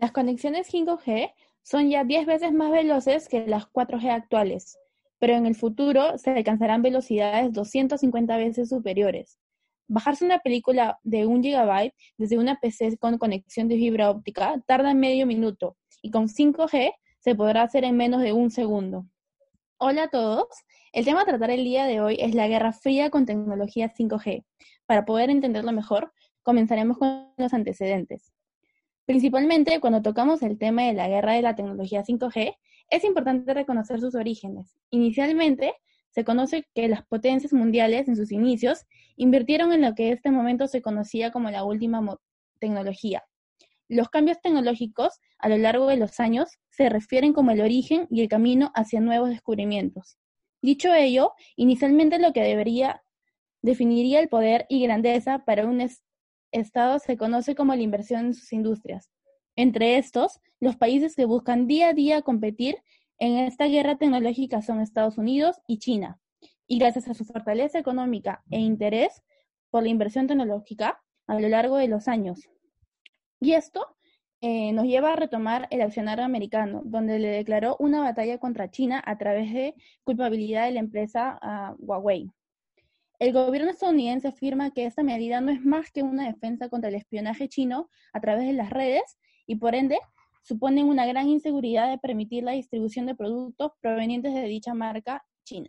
Las conexiones 5G son ya 10 veces más veloces que las 4G actuales, pero en el futuro se alcanzarán velocidades 250 veces superiores. Bajarse una película de 1 GB desde una PC con conexión de fibra óptica tarda medio minuto y con 5G se podrá hacer en menos de un segundo. Hola a todos, el tema a tratar el día de hoy es la Guerra Fría con tecnología 5G. Para poder entenderlo mejor, comenzaremos con los antecedentes. Principalmente cuando tocamos el tema de la guerra de la tecnología 5G, es importante reconocer sus orígenes. Inicialmente, se conoce que las potencias mundiales en sus inicios invirtieron en lo que en este momento se conocía como la última tecnología. Los cambios tecnológicos a lo largo de los años se refieren como el origen y el camino hacia nuevos descubrimientos. Dicho ello, inicialmente lo que debería definiría el poder y grandeza para un, Estado se conoce como la inversión en sus industrias. Entre estos, los países que buscan día a día competir en esta guerra tecnológica son Estados Unidos y China. Y gracias a su fortaleza económica e interés por la inversión tecnológica a lo largo de los años. Y esto eh, nos lleva a retomar el accionario americano, donde le declaró una batalla contra China a través de culpabilidad de la empresa ah, Huawei. El gobierno estadounidense afirma que esta medida no es más que una defensa contra el espionaje chino a través de las redes y por ende suponen una gran inseguridad de permitir la distribución de productos provenientes de dicha marca china.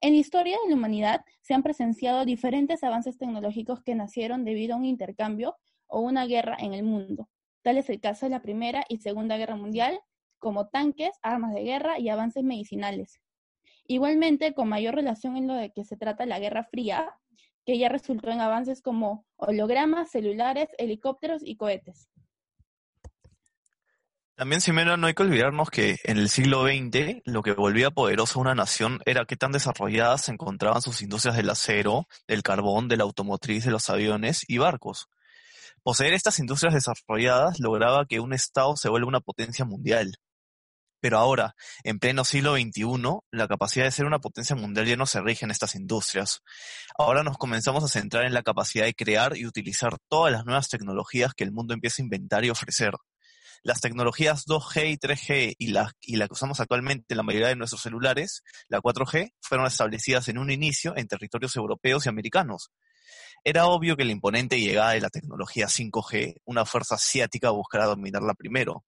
En la historia de la humanidad se han presenciado diferentes avances tecnológicos que nacieron debido a un intercambio o una guerra en el mundo. Tal es el caso de la Primera y Segunda Guerra Mundial, como tanques, armas de guerra y avances medicinales. Igualmente, con mayor relación en lo de que se trata la Guerra Fría, que ya resultó en avances como hologramas, celulares, helicópteros y cohetes. También, Simena, no hay que olvidarnos que en el siglo XX lo que volvía poderosa una nación era qué tan desarrolladas se encontraban sus industrias del acero, del carbón, de la automotriz, de los aviones y barcos. Poseer estas industrias desarrolladas lograba que un Estado se vuelva una potencia mundial. Pero ahora, en pleno siglo XXI, la capacidad de ser una potencia mundial ya no se rige en estas industrias. Ahora nos comenzamos a centrar en la capacidad de crear y utilizar todas las nuevas tecnologías que el mundo empieza a inventar y ofrecer. Las tecnologías 2G y 3G y la, que usamos actualmente en la mayoría de nuestros celulares, la 4G, fueron establecidas en un inicio en territorios europeos y americanos. Era obvio que la imponente llegada de la tecnología 5G, una fuerza asiática buscará dominarla primero,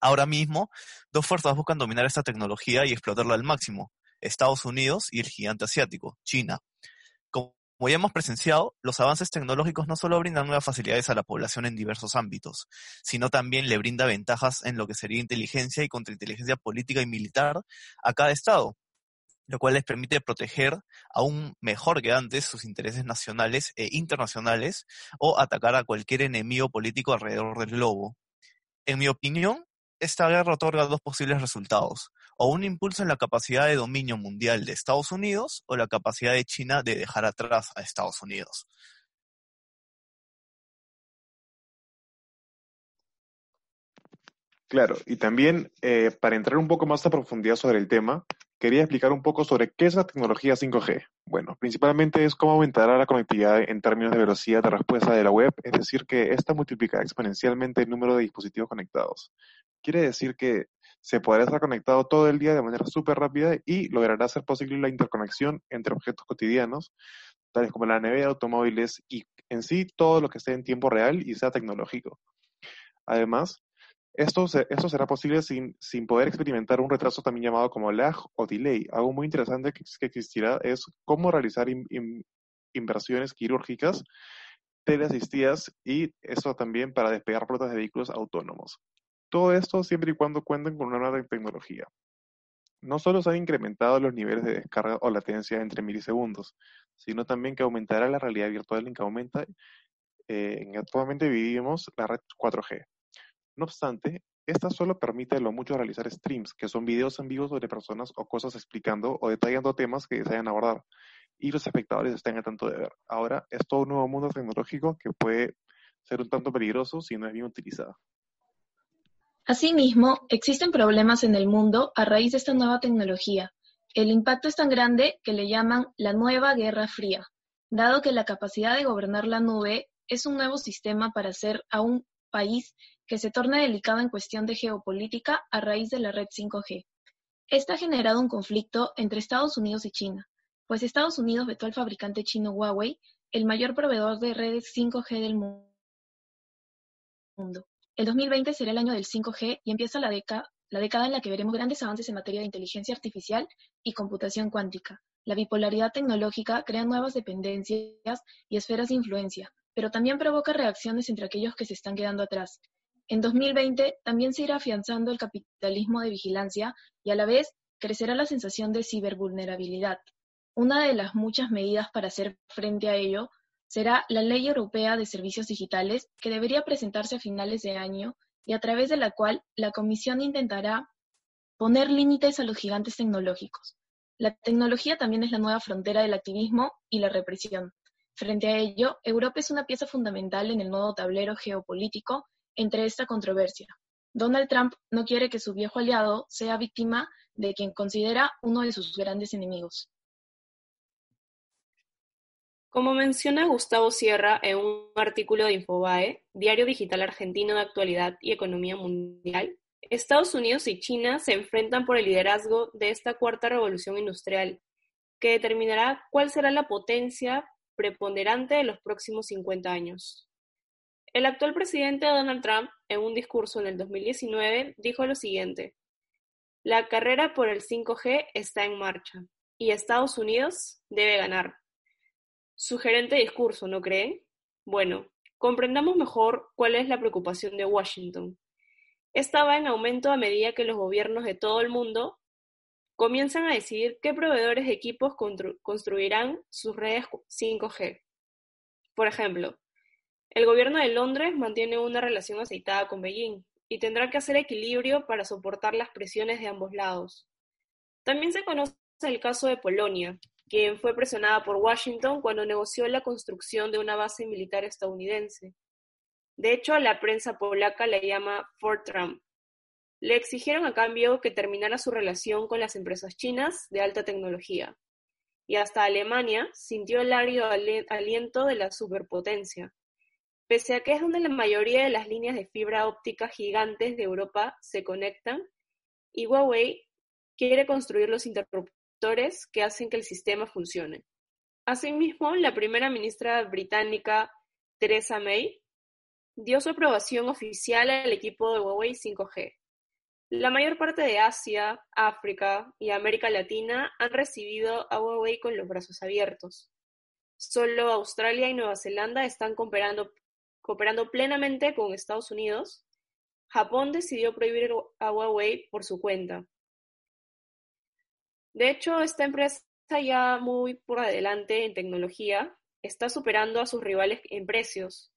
Ahora mismo, dos fuerzas buscan dominar esta tecnología y explotarla al máximo, Estados Unidos y el gigante asiático, China. Como ya hemos presenciado, los avances tecnológicos no solo brindan nuevas facilidades a la población en diversos ámbitos, sino también le brinda ventajas en lo que sería inteligencia y contrainteligencia política y militar a cada Estado, lo cual les permite proteger aún mejor que antes sus intereses nacionales e internacionales o atacar a cualquier enemigo político alrededor del globo. En mi opinión, esta guerra otorga dos posibles resultados, o un impulso en la capacidad de dominio mundial de Estados Unidos o la capacidad de China de dejar atrás a Estados Unidos. Claro, y también eh, para entrar un poco más a profundidad sobre el tema, quería explicar un poco sobre qué es la tecnología 5G. Bueno, principalmente es cómo aumentará la conectividad en términos de velocidad de respuesta de la web, es decir, que esta multiplicará exponencialmente el número de dispositivos conectados. Quiere decir que se podrá estar conectado todo el día de manera súper rápida y logrará hacer posible la interconexión entre objetos cotidianos, tales como la nevera, automóviles y en sí todo lo que esté en tiempo real y sea tecnológico. Además, esto, esto será posible sin, sin, poder experimentar un retraso también llamado como lag o delay. Algo muy interesante que, existirá es cómo realizar inversiones quirúrgicas teleasistidas y eso también para despegar flotas de vehículos autónomos. Todo esto siempre y cuando cuenten con una nueva tecnología. No solo se han incrementado los niveles de descarga o latencia entre milisegundos, sino también que aumentará la realidad virtual en que aumenta eh, en actualmente vivimos la red 4G. No obstante, esta solo permite lo mucho realizar streams, que son videos en vivo sobre personas o cosas explicando o detallando temas que desean abordar, y los espectadores estén a tanto de ver. Ahora es todo un nuevo mundo tecnológico que puede ser un tanto peligroso si no es bien utilizado. Asimismo, existen problemas en el mundo a raíz de esta nueva tecnología. El impacto es tan grande que le llaman la nueva Guerra Fría, dado que la capacidad de gobernar la nube es un nuevo sistema para hacer a un país que se torna delicado en cuestión de geopolítica a raíz de la red 5G. Esta ha generado un conflicto entre Estados Unidos y China, pues Estados Unidos vetó al fabricante chino Huawei, el mayor proveedor de redes 5G del mundo. El 2020 será el año del 5G y empieza la, la década en la que veremos grandes avances en materia de inteligencia artificial y computación cuántica. La bipolaridad tecnológica crea nuevas dependencias y esferas de influencia, pero también provoca reacciones entre aquellos que se están quedando atrás. En 2020 también se irá afianzando el capitalismo de vigilancia y a la vez crecerá la sensación de cibervulnerabilidad. Una de las muchas medidas para hacer frente a ello será la Ley Europea de Servicios Digitales, que debería presentarse a finales de año y a través de la cual la Comisión intentará poner límites a los gigantes tecnológicos. La tecnología también es la nueva frontera del activismo y la represión. Frente a ello, Europa es una pieza fundamental en el nuevo tablero geopolítico entre esta controversia. Donald Trump no quiere que su viejo aliado sea víctima de quien considera uno de sus grandes enemigos. Como menciona Gustavo Sierra en un artículo de Infobae, diario digital argentino de actualidad y economía mundial, Estados Unidos y China se enfrentan por el liderazgo de esta cuarta revolución industrial, que determinará cuál será la potencia preponderante de los próximos 50 años. El actual presidente Donald Trump, en un discurso en el 2019, dijo lo siguiente, La carrera por el 5G está en marcha y Estados Unidos debe ganar. Sugerente discurso, ¿no creen? Bueno, comprendamos mejor cuál es la preocupación de Washington. Esta va en aumento a medida que los gobiernos de todo el mundo comienzan a decidir qué proveedores de equipos construirán sus redes 5G. Por ejemplo, el gobierno de Londres mantiene una relación aceitada con Beijing y tendrá que hacer equilibrio para soportar las presiones de ambos lados. También se conoce el caso de Polonia, quien fue presionada por Washington cuando negoció la construcción de una base militar estadounidense. De hecho, la prensa polaca la llama Fort Trump. Le exigieron a cambio que terminara su relación con las empresas chinas de alta tecnología. Y hasta Alemania sintió el árido aliento de la superpotencia. Pese a que es donde la mayoría de las líneas de fibra óptica gigantes de Europa se conectan, y Huawei quiere construir los interruptores que hacen que el sistema funcione. Asimismo, la primera ministra británica, Theresa May, dio su aprobación oficial al equipo de Huawei 5G. La mayor parte de Asia, África y América Latina han recibido a Huawei con los brazos abiertos. Solo Australia y Nueva Zelanda están cooperando, cooperando plenamente con Estados Unidos. Japón decidió prohibir a Huawei por su cuenta, de hecho, esta empresa ya muy por adelante en tecnología está superando a sus rivales en precios.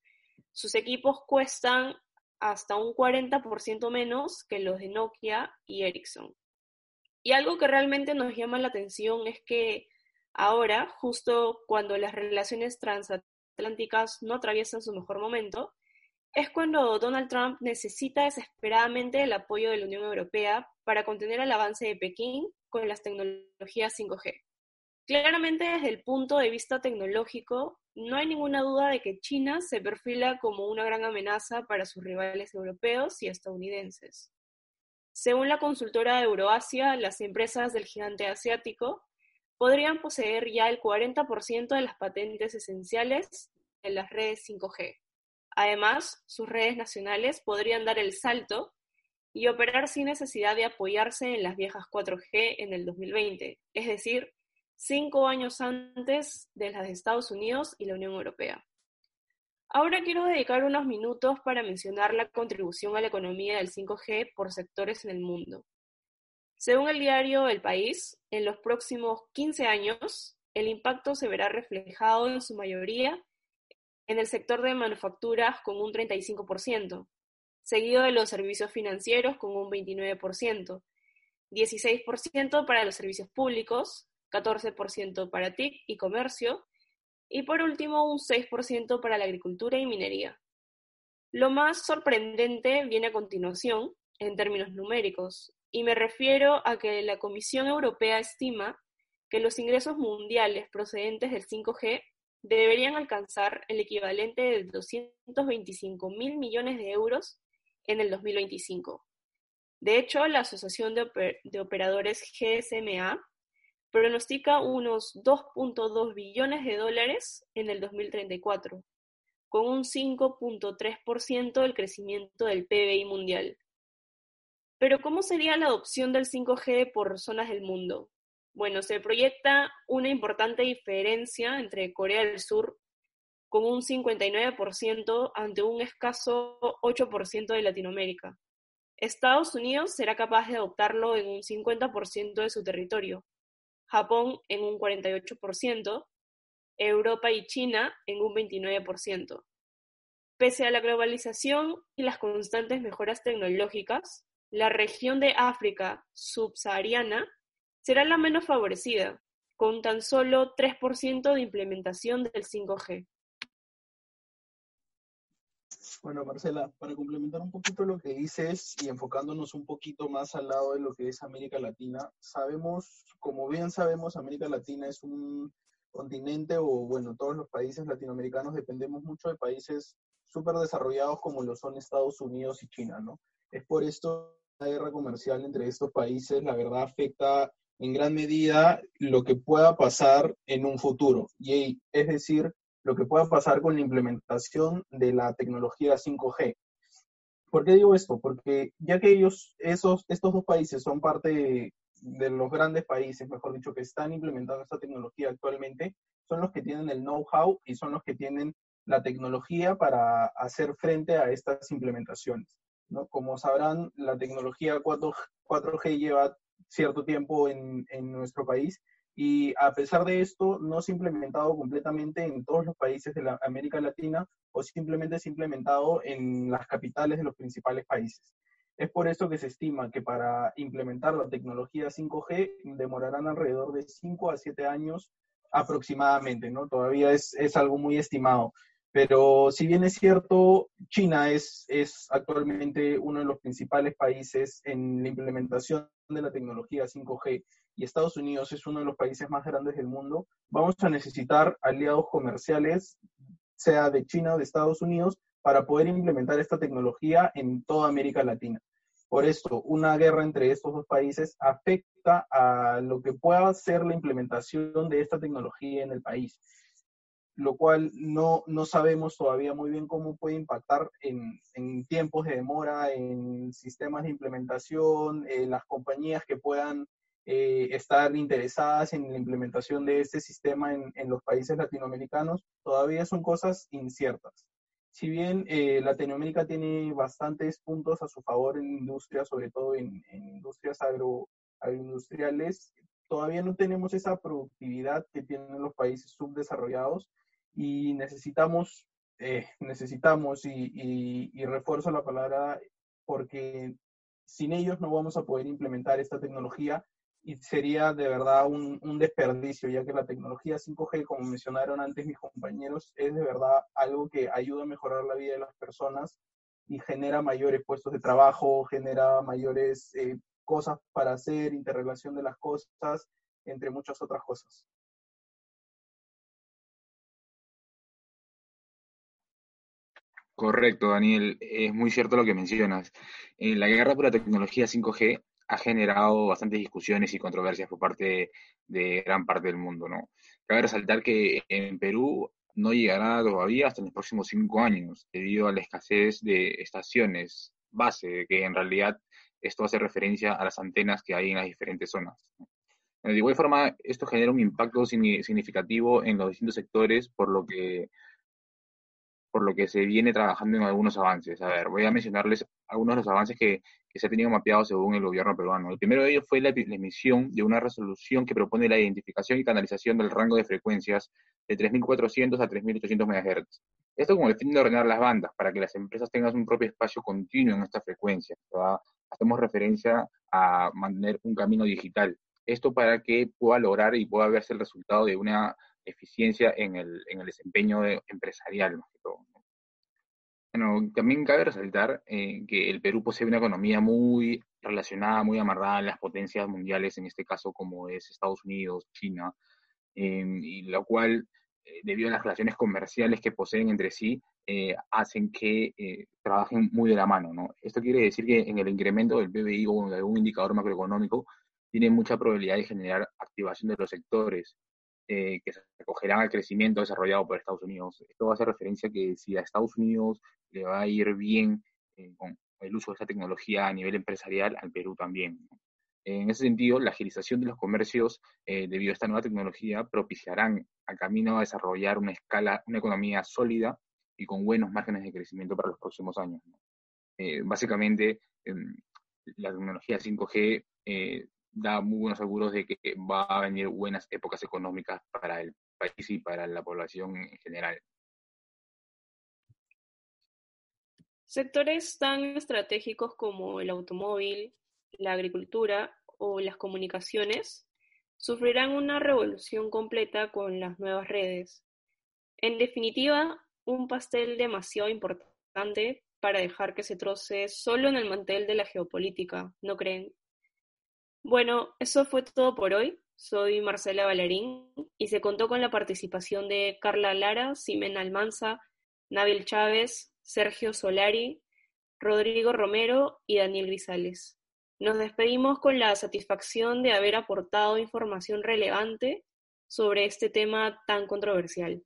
Sus equipos cuestan hasta un 40% menos que los de Nokia y Ericsson. Y algo que realmente nos llama la atención es que ahora, justo cuando las relaciones transatlánticas no atraviesan su mejor momento, es cuando Donald Trump necesita desesperadamente el apoyo de la Unión Europea para contener el avance de Pekín con las tecnologías 5G. Claramente desde el punto de vista tecnológico, no hay ninguna duda de que China se perfila como una gran amenaza para sus rivales europeos y estadounidenses. Según la consultora de Euroasia, las empresas del gigante asiático podrían poseer ya el 40% de las patentes esenciales de las redes 5G. Además, sus redes nacionales podrían dar el salto y operar sin necesidad de apoyarse en las viejas 4G en el 2020, es decir, cinco años antes de las de Estados Unidos y la Unión Europea. Ahora quiero dedicar unos minutos para mencionar la contribución a la economía del 5G por sectores en el mundo. Según el diario El País, en los próximos 15 años, el impacto se verá reflejado en su mayoría en el sector de manufacturas con un 35%, seguido de los servicios financieros con un 29%, 16% para los servicios públicos, 14% para TIC y comercio, y por último un 6% para la agricultura y minería. Lo más sorprendente viene a continuación, en términos numéricos, y me refiero a que la Comisión Europea estima que los ingresos mundiales procedentes del 5G deberían alcanzar el equivalente de 225 mil millones de euros en el 2025. De hecho, la Asociación de, Operadores GSMA pronostica unos 2.2 billones de dólares en el 2034, con un 5.3% del crecimiento del PBI mundial. Pero ¿cómo sería la adopción del 5G por zonas del mundo? Bueno, se proyecta una importante diferencia entre Corea del Sur con un 59% ante un escaso 8% de Latinoamérica. Estados Unidos será capaz de adoptarlo en un 50% de su territorio, Japón en un 48%, Europa y China en un 29%. Pese a la globalización y las constantes mejoras tecnológicas, la región de África subsahariana será la menos favorecida, con tan solo 3% de implementación del 5G. Bueno, Marcela, para complementar un poquito lo que dices y enfocándonos un poquito más al lado de lo que es América Latina, sabemos, como bien sabemos, América Latina es un continente o, bueno, todos los países latinoamericanos dependemos mucho de países súper desarrollados como lo son Estados Unidos y China, ¿no? Es por esto la guerra comercial entre estos países, la verdad, afecta en gran medida lo que pueda pasar en un futuro. Y es decir, lo que pueda pasar con la implementación de la tecnología 5G. ¿Por qué digo esto? Porque ya que ellos, esos, estos dos países son parte de, los grandes países, mejor dicho, que están implementando esta tecnología actualmente, son los que tienen el know-how y son los que tienen la tecnología para hacer frente a estas implementaciones. ¿no? Como sabrán, la tecnología 4, 4G lleva cierto tiempo en, en nuestro país y a pesar de esto no se ha implementado completamente en todos los países de América Latina o simplemente se ha implementado en las capitales de los principales países. Es por eso que se estima que para implementar la tecnología 5G demorarán alrededor de 5 a 7 años aproximadamente, ¿no? Todavía es, es algo muy estimado. Pero si bien es cierto, China es, es actualmente uno de los principales países en la implementación de la tecnología 5G y Estados Unidos es uno de los países más grandes del mundo, vamos a necesitar aliados comerciales, sea de China o de Estados Unidos, para poder implementar esta tecnología en toda América Latina. Por esto, una guerra entre estos dos países afecta a lo que pueda ser la implementación de esta tecnología en el país, lo cual no, no sabemos todavía muy bien cómo puede impactar en, en tiempos de demora, en sistemas de implementación, en las compañías que puedan eh, estar interesadas en la implementación de este sistema en, en, los países latinoamericanos, todavía son cosas inciertas. Si bien eh, Latinoamérica tiene bastantes puntos a su favor en industria, sobre todo en, industrias agro, agroindustriales, todavía no tenemos esa productividad que tienen los países subdesarrollados y necesitamos, eh, necesitamos, y, refuerzo la palabra, porque sin ellos no vamos a poder implementar esta tecnología y sería de verdad un, un, desperdicio, ya que la tecnología 5G, como mencionaron antes mis compañeros, es de verdad algo que ayuda a mejorar la vida de las personas y genera mayores puestos de trabajo, genera mayores eh, cosas para hacer, interrelación de las cosas, entre muchas otras cosas. Correcto, Daniel. Es muy cierto lo que mencionas. En la guerra por la tecnología 5G ha generado bastantes discusiones y controversias por parte de gran parte del mundo, ¿no? Cabe resaltar que en Perú no llegará todavía hasta los próximos cinco años, debido a la escasez de estaciones base, que en realidad esto hace referencia a las antenas que hay en las diferentes zonas. De igual forma, esto genera un impacto significativo en los distintos sectores, por lo que por lo que se viene trabajando en algunos avances. A ver, voy a mencionarles algunos de los avances que, se ha tenido mapeado según el gobierno peruano. El primero de ellos fue la, emisión de una resolución que propone la identificación y canalización del rango de frecuencias de 3.400 a 3.800 MHz. Esto con el fin de ordenar las bandas, para que las empresas tengan un propio espacio continuo en esta frecuencia. Hacemos referencia a mantener un camino digital. Esto para que pueda lograr y pueda verse el resultado de una eficiencia en el, en el desempeño empresarial, más que todo. Bueno, también cabe resaltar eh, que el Perú posee una economía muy relacionada, muy amarrada a las potencias mundiales, en este caso como es Estados Unidos, China, eh, y la cual, eh, debido a las relaciones comerciales que poseen entre sí, eh, hacen que eh, trabajen muy de la mano. ¿no? Esto quiere decir que en el incremento del PBI o de algún indicador macroeconómico tiene mucha probabilidad de generar activación de los sectores que se acogerán al crecimiento desarrollado por Estados Unidos. Esto hacer referencia que si a Estados Unidos le va a ir bien con el uso de esta tecnología a nivel empresarial, al Perú también. En ese sentido, la agilización de los comercios eh, debido a esta nueva tecnología propiciarán a camino a desarrollar una escala, una economía sólida y con buenos márgenes de crecimiento para los próximos años. Eh, básicamente, em, la tecnología 5G eh, da muy buenos seguros de que va a venir buenas épocas económicas para el país y para la población en general. Sectores tan estratégicos como el automóvil, la agricultura o las comunicaciones sufrirán una revolución completa con las nuevas redes. En definitiva, un pastel demasiado importante para dejar que se troce solo en el mantel de la geopolítica, ¿no creen? Bueno, eso fue todo por hoy. Soy Marcela Valerín y se contó con la participación de Carla Lara, Ximena Almanza, Nabil Chávez, Sergio Solari, Rodrigo Romero y Daniel Grisales. Nos despedimos con la satisfacción de haber aportado información relevante sobre este tema tan controversial.